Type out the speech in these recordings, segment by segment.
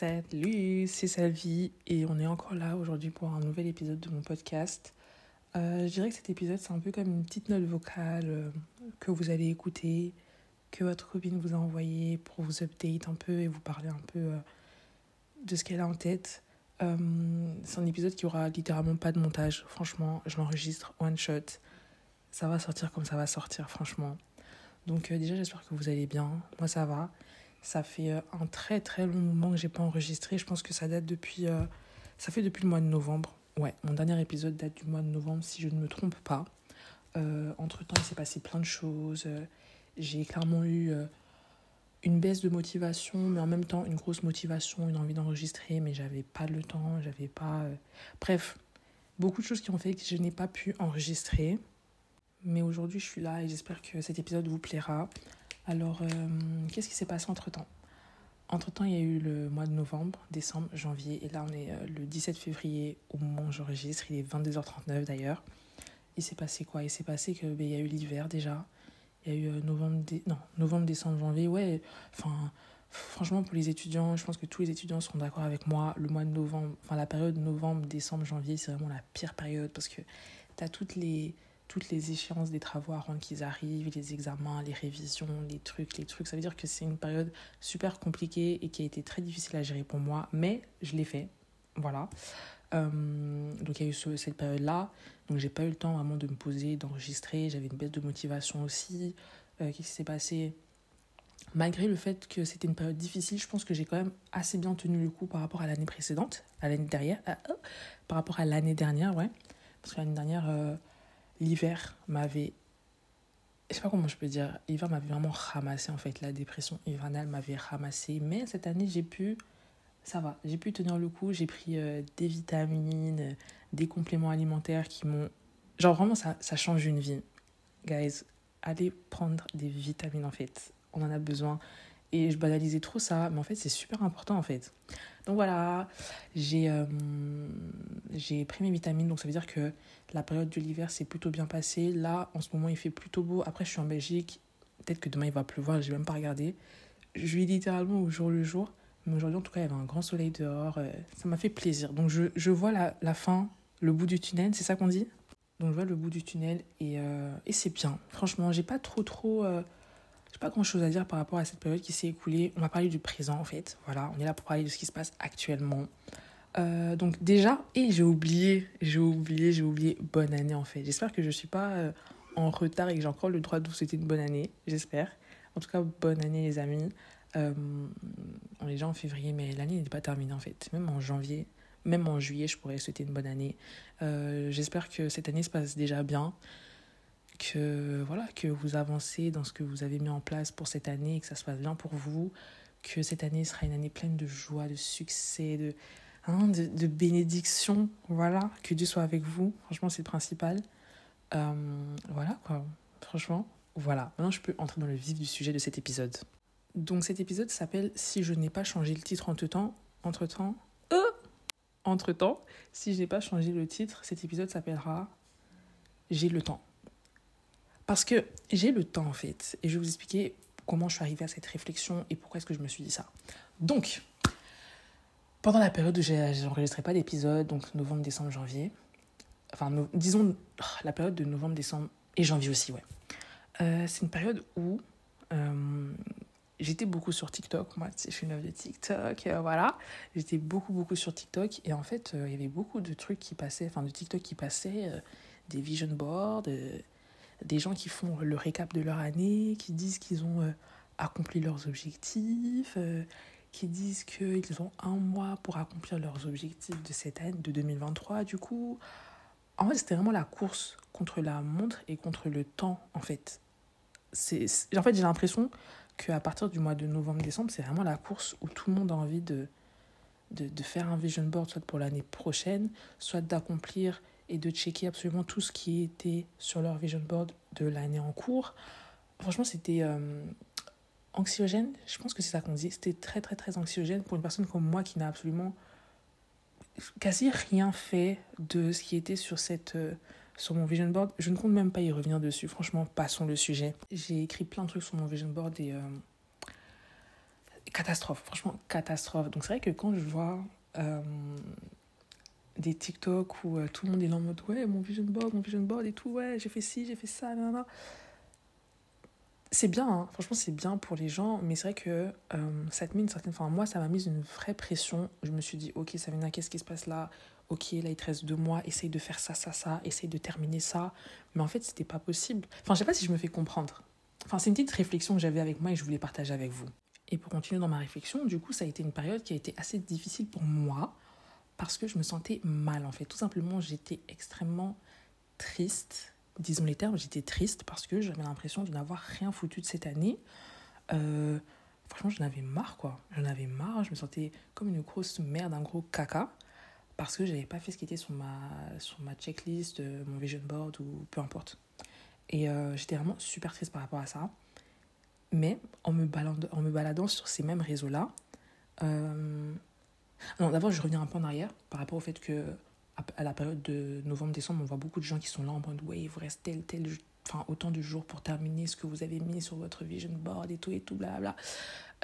Salut, c'est Salvi et on est encore là aujourd'hui pour un nouvel épisode de mon podcast. Euh, je dirais que cet épisode c'est un peu comme une petite note vocale euh, que vous allez écouter, que votre copine vous a envoyé pour vous update un peu et vous parler un peu euh, de ce qu'elle a en tête. c'est un épisode qui aura littéralement pas de montage. Franchement, je l'enregistre one shot. Ça va sortir comme ça va sortir, franchement. Donc déjà j'espère que vous allez bien. Moi ça va. Ça fait euh, un très très long moment que j'ai pas enregistré. Je pense que ça date depuis. Euh, ça fait depuis le mois de novembre. Ouais, mon dernier épisode date du mois de novembre, si je ne me trompe pas. Euh, entre temps, il s'est passé plein de choses. J'ai clairement eu une baisse de motivation, mais en même temps une grosse motivation, une envie d'enregistrer, mais j'avais pas le temps, j'avais pas. Bref, beaucoup de choses qui ont fait que je n'ai pas pu enregistrer. Mais aujourd'hui, je suis là et j'espère que cet épisode vous plaira. Alors, euh, qu'est-ce qui s'est passé entre-temps? Entre-temps, il y a eu le mois de novembre, décembre, janvier, et là, on est euh, le 17 février au moment où j'enregistre, il est 22h39 d'ailleurs. Il s'est passé quoi? Il s'est passé qu'il ben, y a eu l'hiver déjà, il y a eu euh, novembre, décembre, janvier, ouais, enfin... Franchement, pour les étudiants, je pense que tous les étudiants seront d'accord avec moi. Le mois de novembre, enfin la période novembre, décembre, janvier, c'est vraiment la pire période parce que tu as toutes les, toutes les échéances des travaux à qu'ils arrivent, les examens, les révisions, les trucs, les trucs. Ça veut dire que c'est une période super compliquée et qui a été très difficile à gérer pour moi, mais je l'ai fait. Voilà. Euh, donc il y a eu cette période-là. Donc j'ai pas eu le temps vraiment de me poser, d'enregistrer. J'avais une baisse de motivation aussi. Euh, qu'est-ce qui s'est passé? Malgré le fait que c'était une période difficile, je pense que j'ai quand même assez bien tenu le coup par rapport à l'année précédente, à l'année dernière, oh, par rapport à l'année dernière, ouais. Parce que l'année dernière, euh, l'hiver m'avait je sais pas comment je peux dire, l'hiver m'avait vraiment ramassé en fait, la dépression hivernale m'avait ramassé, mais cette année j'ai pu, ça va, j'ai pu tenir le coup, j'ai pris euh, des vitamines, des compléments alimentaires qui m'ont, genre vraiment ça, ça change une vie, guys, allez prendre des vitamines en fait, on en a besoin, et je banalisais trop ça, mais en fait c'est super important en fait. Donc voilà, j'ai euh, j'ai pris mes vitamines, donc ça veut dire que la période de l'hiver s'est plutôt bien passée. Là, en ce moment, il fait plutôt beau. Après, je suis en Belgique, peut-être que demain il va pleuvoir, j'ai même pas regardé. Je vis littéralement au jour le jour, mais aujourd'hui en tout cas, il y avait un grand soleil dehors, euh, ça m'a fait plaisir. Donc je, vois la, la fin, le bout du tunnel, c'est ça qu'on dit? Donc je vois le bout du tunnel et, euh, et c'est bien. Franchement, j'ai pas trop trop j'ai pas grand chose à dire par rapport à cette période qui s'est écoulée. On va parler du présent en fait. Voilà, on est là pour parler de ce qui se passe actuellement. Euh, donc déjà, et j'ai oublié, j'ai oublié, j'ai oublié bonne année en fait. J'espère que je suis pas euh, en retard et que j'ai encore le droit de vous souhaiter une bonne année. J'espère. En tout cas, bonne année les amis. Euh, on est déjà en février, mais l'année n'est pas terminée en fait. Même en janvier, même en juillet, je pourrais souhaiter une bonne année. J'espère que cette année se passe déjà bien que voilà que vous avancez dans ce que vous avez mis en place pour cette année et que ça se passe bien pour vous que cette année sera une année pleine de joie de succès de hein, de, de, bénédiction voilà. Que Dieu soit avec vous. Franchement c'est le principal. Euh, voilà quoi. Franchement voilà. Maintenant je peux entrer dans le vif du sujet de cet épisode. Donc cet épisode s'appelle si je n'ai pas changé le titre entre temps entre temps euh, entre temps si je n'ai pas changé le titre cet épisode s'appellera j'ai le temps parce que j'ai le temps en fait, et je vais vous expliquer comment je suis arrivée à cette réflexion et pourquoi est-ce que je me suis dit ça. Donc, pendant la période où j'enregistrais pas d'épisode, donc novembre, décembre, janvier, enfin disons oh, la période de novembre, décembre et janvier aussi, ouais. Euh, c'est une période où euh, j'étais beaucoup sur TikTok. Moi, je suis une œuvre de TikTok, euh, voilà. J'étais beaucoup, beaucoup sur TikTok. Et en fait, il y avait beaucoup de trucs qui passaient, enfin, de TikTok qui passaient, des vision boards, des gens qui font le récap de leur année, qui disent qu'ils ont euh, accompli leurs objectifs, euh, qui disent qu'ils ont un mois pour accomplir leurs objectifs de cette année, de 2023. Du coup, en fait, c'était vraiment la course contre la montre et contre le temps, en fait. C'est, en fait, j'ai l'impression qu'à partir du mois de novembre-décembre, c'est vraiment la course où tout le monde a envie de, de, de faire un vision board, soit pour l'année prochaine, soit d'accomplir et de checker absolument tout ce qui était sur leur vision board de l'année en cours. Franchement, c'était euh, anxiogène. Je pense que c'est ça qu'on dit. C'était très, très, très anxiogène pour une personne comme moi qui n'a absolument quasi rien fait de ce qui était sur cette euh, sur mon vision board. Je ne compte même pas y revenir dessus. Franchement, passons le sujet. J'ai écrit plein de trucs sur mon vision board et euh, catastrophe, franchement, catastrophe. Donc c'est vrai que quand je vois des TikTok où euh, tout le monde est là en mode ouais, mon vision board, mon vision board et tout, ouais, j'ai fait ci, j'ai fait ça, nan, C'est bien, hein. franchement, c'est bien pour les gens, mais c'est vrai que euh, ça te met une certaine. Enfin, moi, ça m'a mis une vraie pression. Je me suis dit, ok, Savina, qu'est-ce qui se passe là? Ok, là, il te reste deux mois, essaye de faire ça, ça, ça, essaye de terminer ça. Mais en fait, c'était pas possible. Enfin, je sais pas si je me fais comprendre. Enfin, c'est une petite réflexion que j'avais avec moi et je voulais partager avec vous. Et pour continuer dans ma réflexion, du coup, ça a été une période qui a été assez difficile pour moi parce que je me sentais mal en fait. Tout simplement, j'étais extrêmement triste. Disons les termes, j'étais triste parce que j'avais l'impression de n'avoir rien foutu de cette année. Euh, franchement, j'en avais marre quoi. J'en avais marre. Je me sentais comme une grosse merde, un gros caca parce que j'avais pas fait ce qui était sur ma, sur ma checklist, euh, mon vision board ou peu importe. Et euh, j'étais vraiment super triste par rapport à ça. Mais en me baladant, en me baladant sur ces mêmes réseaux-là. D'abord je reviens un peu en arrière par rapport au fait que à la période de novembre-décembre, on voit beaucoup de gens qui sont là en mode ouais, il vous reste tel, tel, enfin autant de jours pour terminer ce que vous avez mis sur votre vision board et tout et tout, blablabla.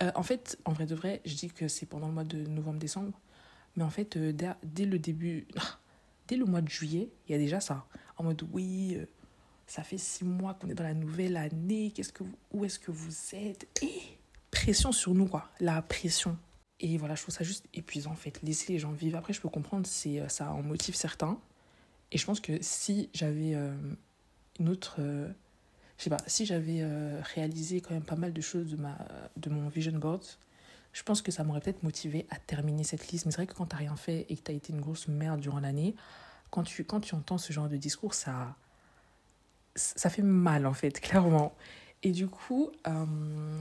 Euh, en fait, en vrai de vrai, je dis que c'est pendant le mois de novembre-décembre, mais en fait, euh, dès, dès, le début, dès le mois de juillet, il y a déjà ça. En mode oui, euh, ça fait six mois qu'on est dans la nouvelle année, qu'est-ce que où est-ce que vous êtes? Et pression sur nous, quoi, la pression. Et voilà, je trouve ça juste épuisant, en fait. Laisser les gens vivre. Après, je peux comprendre, c'est euh, ça en motive certains. Et je pense que si j'avais euh, une autre... Euh, je sais pas, si j'avais réalisé quand même pas mal de choses de, ma, de mon vision board, je pense que ça m'aurait peut-être motivé à terminer cette liste. Mais c'est vrai que quand t'as rien fait et que t'as été une grosse merde durant l'année, quand tu, quand tu entends ce genre de discours, ça ça fait mal en fait, clairement. Et du coup, euh,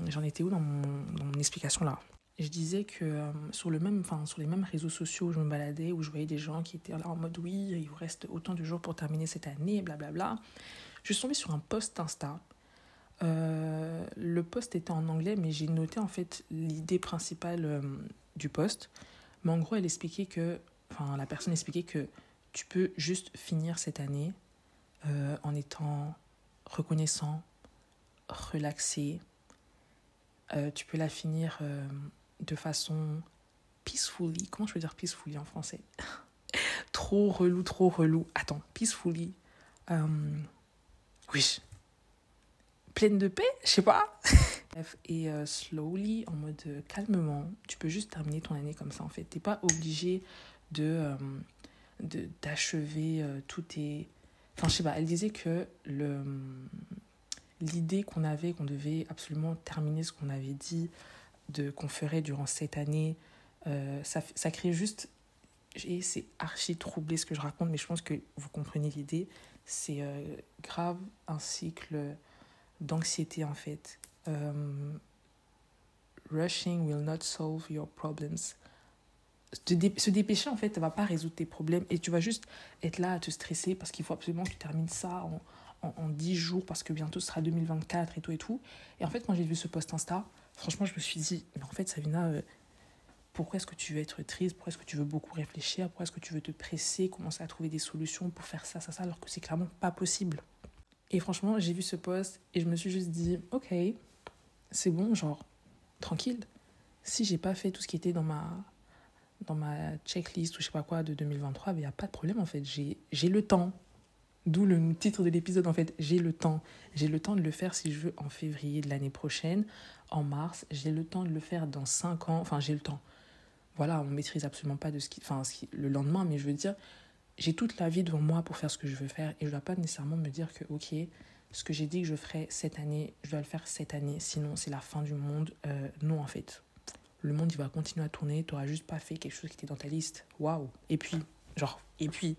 j'en étais où dans mon, dans mon explication là? Je disais que euh, sur, le même, sur les mêmes réseaux sociaux où je me baladais, où je voyais des gens qui étaient là en mode oui, il vous reste autant de jours pour terminer cette année, blablabla. Je suis tombée sur un post Insta. Euh, le post était en anglais, mais j'ai noté en fait l'idée principale du post. Mais en gros, elle expliquait que, enfin, la personne expliquait que tu peux juste finir cette année euh, en étant reconnaissant, relaxé. Euh, tu peux la finir euh, de façon peacefully. Comment je peux dire peacefully en français? Trop relou, trop relou. Attends, peacefully. oui. Pleine de paix Je sais pas. Et slowly, en mode calmement, tu peux juste terminer ton année comme ça en fait. T'es pas obligé de d'achever tous tes Enfin, je sais pas, elle disait que l'idée qu'on avait, qu'on devait absolument terminer ce qu'on avait dit de qu'on ferait durant cette année, euh, ça, ça crée juste. C'est archi troublé ce que je raconte, mais je pense que vous comprenez l'idée. C'est euh, grave un cycle d'anxiété en fait. Euh, rushing will not solve your problems se dépêcher, en fait, ne va pas résoudre tes problèmes. Et tu vas juste être là à te stresser parce qu'il faut absolument que tu termines ça en, en, en, 10 jours parce que bientôt ce sera 2024 et tout et tout. Et en fait, quand j'ai vu ce post Insta, franchement, je me suis dit, mais en fait, Savina, euh, pourquoi est-ce que tu veux être triste? Pourquoi est-ce que tu veux beaucoup réfléchir? Pourquoi est-ce que tu veux te presser, commencer à trouver des solutions pour faire ça, ça, ça, alors que c'est clairement pas possible? Et franchement, j'ai vu ce post et je me suis juste dit, ok, c'est bon, genre, tranquille. Si j'ai pas fait tout ce qui était dans ma dans ma checklist ou je sais pas quoi de 2023, il n'y a pas de problème en fait. J'ai le temps. D'où le titre de l'épisode en fait. J'ai le temps. J'ai le temps de le faire si je veux en février de l'année prochaine, en mars. J'ai le temps de le faire dans 5 ans. Enfin, j'ai le temps. Voilà, on maîtrise absolument pas de ce qui. Enfin, le lendemain, mais je veux dire, j'ai toute la vie devant moi pour faire ce que je veux faire et je ne dois pas nécessairement me dire que, ok, ce que j'ai dit que je ferais cette année, je dois le faire cette année, sinon c'est la fin du monde. Euh, non, en fait le monde il va continuer à tourner, tu n'auras juste pas fait quelque chose qui était dans ta liste. Waouh Et puis, genre, et puis.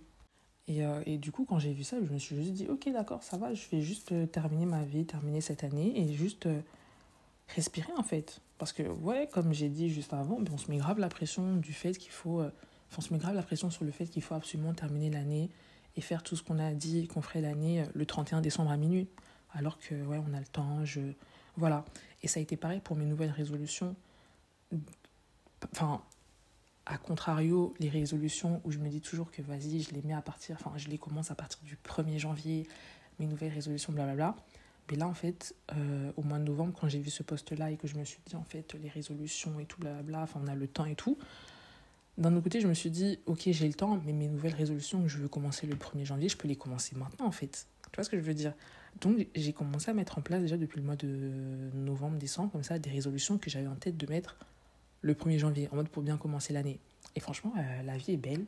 Et, euh, et du coup, quand j'ai vu ça, je me suis juste dit, ok, d'accord, ça va, je vais juste euh, terminer ma vie, terminer cette année et juste euh, respirer en fait. Parce que, ouais, comme j'ai dit juste avant, ben, on se met grave la pression du fait qu'il faut. Enfin, on se met grave la pression sur le fait qu'il faut absolument terminer l'année et faire tout ce qu'on a dit qu'on ferait l'année le 31 décembre à minuit. Alors que, ouais, on a le temps, je. Voilà. Et ça a été pareil pour mes nouvelles résolutions enfin, à contrario, les résolutions où je me dis toujours que vas-y, je les mets à partir, enfin, je les commence à partir du 1er janvier, mes nouvelles résolutions, blablabla. Mais là, en fait, euh, au mois de novembre, quand j'ai vu ce post-là et que je me suis dit, en fait, les résolutions et tout, blablabla, enfin, on a le temps et tout. D'un autre côté, je me suis dit, ok, j'ai le temps, mais mes nouvelles résolutions que je veux commencer le 1er janvier, je peux les commencer maintenant, en fait. Tu vois ce que je veux dire? Donc, j'ai commencé à mettre en place déjà depuis le mois de novembre, décembre, comme ça, des résolutions que j'avais en tête de mettre le 1er janvier, en mode pour bien commencer l'année. Et franchement, euh, la vie est belle.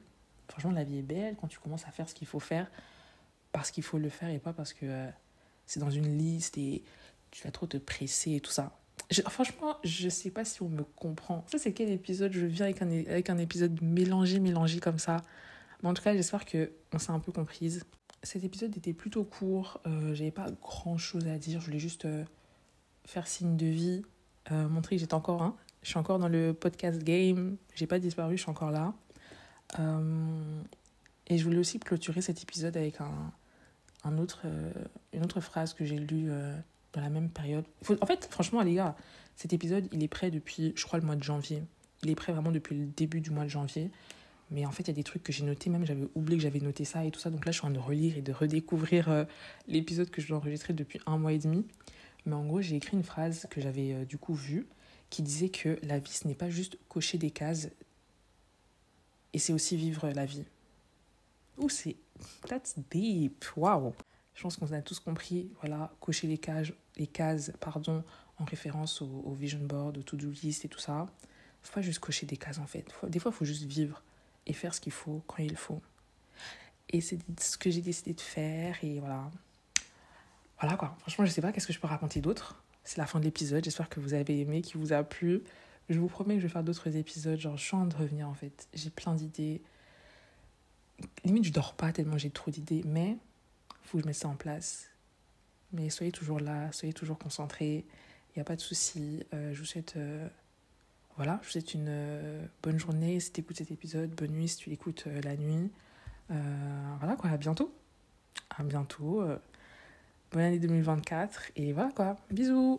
Franchement, la vie est belle quand tu commences à faire ce qu'il faut faire parce qu'il faut le faire et pas parce que euh, c'est dans une liste et tu vas trop te presser et tout ça. franchement, je sais pas si on me comprend. Ça, c'est quel épisode Je viens avec un, avec un épisode mélangé, mélangé comme ça. Mais en tout cas, j'espère qu'on s'est un peu comprise. Cet épisode était plutôt court. Euh, J'avais pas grand chose à dire. Je voulais juste faire signe de vie, euh, montrer que j'étais encore. Hein, je suis encore dans le podcast game. J'ai pas disparu, je suis encore là. Euh, et je voulais aussi clôturer cet épisode avec un, autre, euh, une autre phrase que j'ai lue euh, dans la même période. en fait, franchement, les gars, cet épisode, il est prêt depuis, je crois, le mois de janvier. Il est prêt vraiment depuis le début du mois de janvier. Mais en fait, il y a des trucs que j'ai notés, même j'avais oublié que j'avais noté ça et tout ça. Donc là, je suis en train de relire et de redécouvrir l'épisode que je dois enregistrer depuis un mois et demi. Mais en gros, j'ai écrit une phrase que j'avais du coup vue qui disait que la vie, ce n'est pas juste cocher des cases, et c'est aussi vivre la vie. Ouh, c'est. That's deep. Waouh! Je pense qu'on a tous compris, voilà, cocher les cases, les cases pardon, en référence au, vision board, au to-do list et tout ça. Faut pas juste cocher des cases en fait. des fois, il faut juste vivre et faire ce qu'il faut quand il faut. Et c'est ce que j'ai décidé de faire et voilà. Voilà quoi. Franchement, je sais pas qu'est-ce que je peux raconter d'autre? C'est la fin de l'épisode. J'espère que vous avez aimé, qu'il vous a plu. Je vous promets que je vais faire d'autres épisodes. Genre, je suis en train de revenir en fait. J'ai plein d'idées. Limite, je dors pas tellement j'ai trop d'idées. Mais faut que je mette ça en place. Mais soyez toujours là, soyez toujours concentrés. Il n'y a pas de souci. Euh, je vous souhaite. Euh, voilà, je vous souhaite une euh, bonne journée si tu écoutes cet épisode. Bonne nuit si tu l'écoutes la nuit. voilà quoi, à bientôt. À bientôt. Bonne année 2024. Et voilà quoi. Bisous.